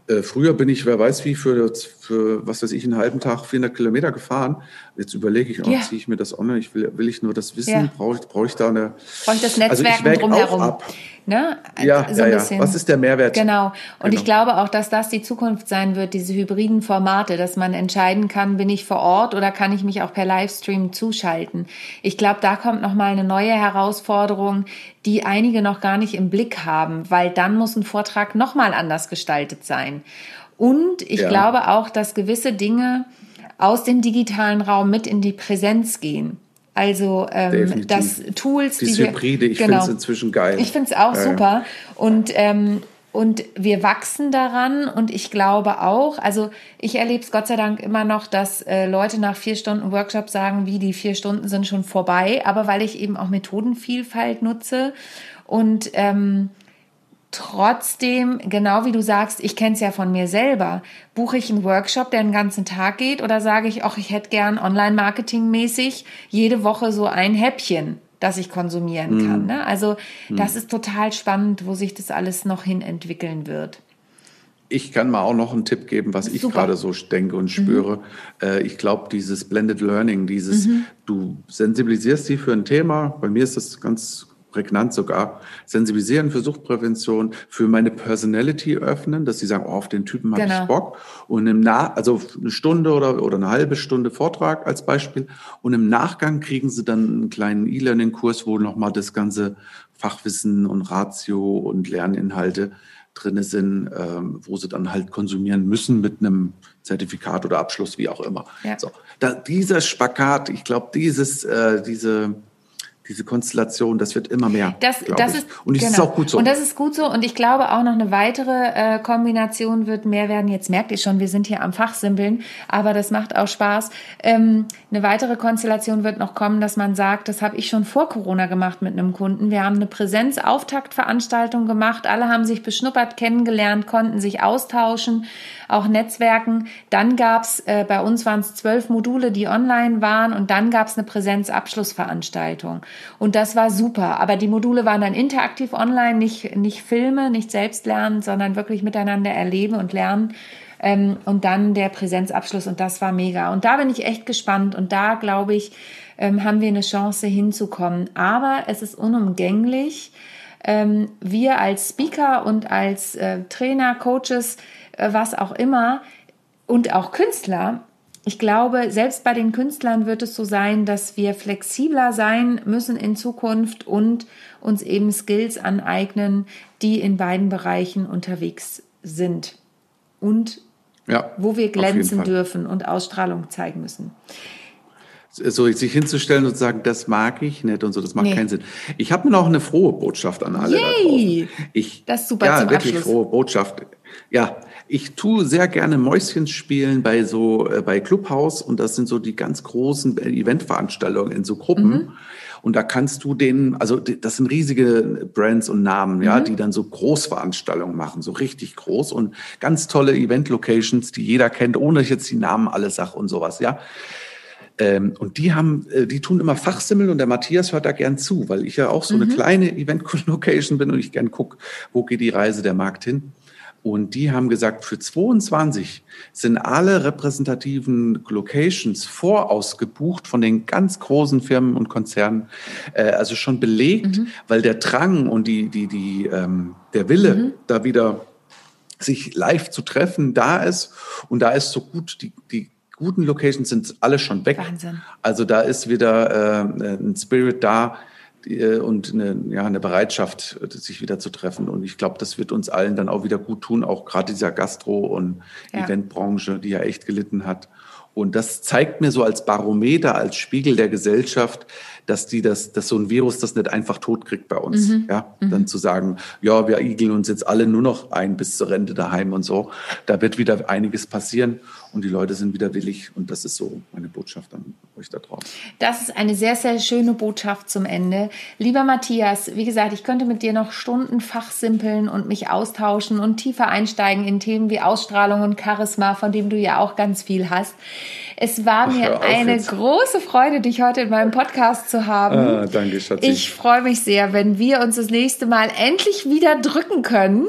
Äh, früher bin ich, wer weiß wie, für, für, was weiß ich, einen halben Tag 400 Kilometer gefahren. Jetzt überlege ich, oh, ja. ziehe ich mir das online? Ich will, will ich nur das wissen? Ja. Brauche ich, brauche ich da eine... Brauche ich das Netzwerk also drumherum? Ab. Ne? Ja, so ja, ja. Was ist der Mehrwert? Genau. Und genau. ich glaube auch, dass das die Zukunft sein wird, diese hybriden Formate, dass man entscheiden kann, bin ich vor Ort oder kann ich mich auch per Livestream zuschalten. Ich glaube, da kommt nochmal eine neue Herausforderung, die einige noch gar nicht im Blick haben, weil dann muss ein Vortrag nochmal anders gestaltet sein. Und ich ja. glaube auch, dass gewisse Dinge aus dem digitalen Raum mit in die Präsenz gehen. Also ähm, das Tools, die Hybride, ich genau, finde es inzwischen geil. Ich finde es auch ja, super. Und ähm, Und wir wachsen daran und ich glaube auch, also ich erlebe es Gott sei Dank immer noch, dass äh, Leute nach vier Stunden Workshop sagen, wie die vier Stunden sind schon vorbei, aber weil ich eben auch Methodenvielfalt nutze und ähm, Trotzdem, genau wie du sagst, ich kenne es ja von mir selber, buche ich einen Workshop, der den ganzen Tag geht oder sage ich, ach, ich hätte gern Online-Marketing-mäßig jede Woche so ein Häppchen, das ich konsumieren mhm. kann. Ne? Also mhm. das ist total spannend, wo sich das alles noch hin entwickeln wird. Ich kann mal auch noch einen Tipp geben, was ich gerade so denke und spüre. Mhm. ich glaube, dieses Blended Learning, dieses, mhm. du sensibilisierst sie für ein Thema. Bei mir ist das ganz prägnant sogar, sensibilisieren für Suchtprävention, für meine Personality öffnen, dass sie sagen, oh, auf den Typen habe genau. ich Bock. Und im Nach also eine Stunde oder, oder eine halbe Stunde Vortrag als Beispiel. Und im Nachgang kriegen sie dann einen kleinen E-Learning-Kurs, wo nochmal das ganze Fachwissen und Ratio und Lerninhalte drinne sind, ähm, wo sie dann halt konsumieren müssen mit einem Zertifikat oder Abschluss, wie auch immer. Ja. So, da, dieser Spagat, ich glaube, dieses, äh, diese diese Konstellation, das wird immer mehr. Das, das ist, und das genau. ist auch gut so. Und das ist gut so. Und ich glaube auch noch eine weitere äh, Kombination wird mehr werden. Jetzt merkt ihr schon, wir sind hier am Fachsimpeln, aber das macht auch Spaß. Ähm, eine weitere Konstellation wird noch kommen, dass man sagt, das habe ich schon vor Corona gemacht mit einem Kunden. Wir haben eine Präsenzauftaktveranstaltung gemacht. Alle haben sich beschnuppert, kennengelernt, konnten sich austauschen auch Netzwerken. Dann gab's äh, bei uns waren es zwölf Module, die online waren und dann gab's eine Präsenzabschlussveranstaltung. Und das war super. Aber die Module waren dann interaktiv online, nicht, nicht Filme, nicht selbst lernen, sondern wirklich miteinander erleben und lernen. Ähm, und dann der Präsenzabschluss und das war mega. Und da bin ich echt gespannt und da glaube ich, ähm, haben wir eine Chance hinzukommen. Aber es ist unumgänglich. Ähm, wir als Speaker und als äh, Trainer, Coaches, was auch immer, und auch Künstler, ich glaube, selbst bei den Künstlern wird es so sein, dass wir flexibler sein müssen in Zukunft und uns eben Skills aneignen, die in beiden Bereichen unterwegs sind und ja, wo wir glänzen dürfen und Ausstrahlung zeigen müssen. So sich hinzustellen und zu sagen, das mag ich nicht und so, das macht nee. keinen Sinn. Ich habe noch eine frohe Botschaft an alle Yay! da draußen. Ich, das ist super ja, wirklich Abschluss. frohe Botschaft. Ja, ich tue sehr gerne Mäuschen spielen bei so äh, bei Clubhouse und das sind so die ganz großen Eventveranstaltungen in so Gruppen. Mhm. Und da kannst du den, also das sind riesige Brands und Namen, ja, mhm. die dann so Großveranstaltungen machen, so richtig groß und ganz tolle Event-Locations, die jeder kennt, ohne dass ich jetzt die Namen alle sag und sowas, ja. Ähm, und die haben, äh, die tun immer Fachsimmel und der Matthias hört da gern zu, weil ich ja auch so mhm. eine kleine Event-Location bin und ich gern guck, wo geht die Reise der Markt hin. Und die haben gesagt, für 22 sind alle repräsentativen Locations vorausgebucht von den ganz großen Firmen und Konzernen, äh, also schon belegt, mhm. weil der Drang und die, die, die, ähm, der Wille, mhm. da wieder sich live zu treffen, da ist. Und da ist so gut, die, die guten Locations sind alle schon weg. Wahnsinn. Also da ist wieder äh, ein Spirit da, äh, und eine, ja, eine Bereitschaft, sich wieder zu treffen. Und ich glaube, das wird uns allen dann auch wieder gut tun, auch gerade dieser Gastro- und ja. Eventbranche, die ja echt gelitten hat. Und das zeigt mir so als Barometer, als Spiegel der Gesellschaft, dass die das, dass so ein Virus das nicht einfach tot kriegt bei uns. Mhm. Ja, mhm. dann zu sagen, ja, wir igeln uns jetzt alle nur noch ein bis zur Rente daheim und so. Da wird wieder einiges passieren und die Leute sind wieder willig. Und das ist so meine Botschaft an euch da draußen. Das ist eine sehr, sehr schöne Botschaft zum Ende. Lieber Matthias, wie gesagt, ich könnte mit dir noch Stunden fachsimpeln und mich austauschen und tiefer einsteigen in Themen wie Ausstrahlung und Charisma, von dem du ja auch ganz viel hast. Es war mir eine jetzt. große Freude, dich heute in meinem Podcast zu haben. Ah, danke, Schatzi. Ich freue mich sehr, wenn wir uns das nächste Mal endlich wieder drücken können.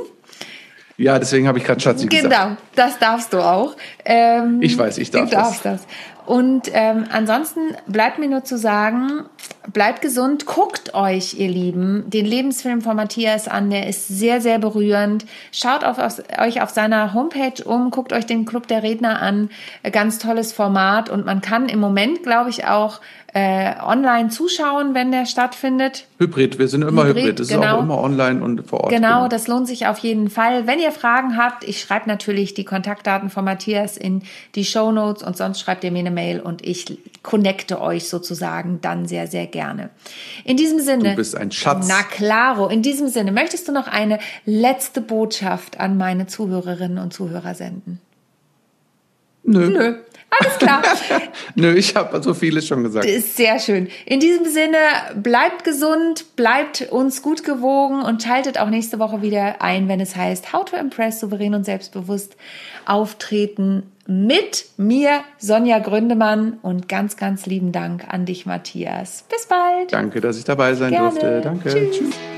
Ja, deswegen habe ich gerade Schatzi genau, gesagt. Genau, das darfst du auch. Ähm, ich weiß, ich darf du darfst das. das. Und ähm, ansonsten bleibt mir nur zu sagen, bleibt gesund, guckt euch, ihr Lieben, den Lebensfilm von Matthias an, der ist sehr, sehr berührend. Schaut auf, auf, euch auf seiner Homepage um, guckt euch den Club der Redner an, ganz tolles Format und man kann im Moment, glaube ich, auch äh, online zuschauen, wenn der stattfindet. Hybrid, wir sind immer Hybrid. Hybrid. Das genau. ist auch immer online und vor Ort. Genau, genau, das lohnt sich auf jeden Fall. Wenn ihr Fragen habt, ich schreibe natürlich die Kontaktdaten von Matthias in die Show Notes und sonst schreibt ihr mir eine Mail und ich connecte euch sozusagen dann sehr, sehr gerne. In diesem Sinne. Du bist ein Schatz. Na klaro. In diesem Sinne, möchtest du noch eine letzte Botschaft an meine Zuhörerinnen und Zuhörer senden? Nö. Nö. Alles klar. *laughs* Nö, ich habe so vieles schon gesagt. Ist sehr schön. In diesem Sinne, bleibt gesund, bleibt uns gut gewogen und schaltet auch nächste Woche wieder ein, wenn es heißt How to Impress souverän und selbstbewusst auftreten mit mir, Sonja Gründemann und ganz, ganz lieben Dank an dich, Matthias. Bis bald. Danke, dass ich dabei sein Gerne. durfte. Danke. Tschüss. Tschüss.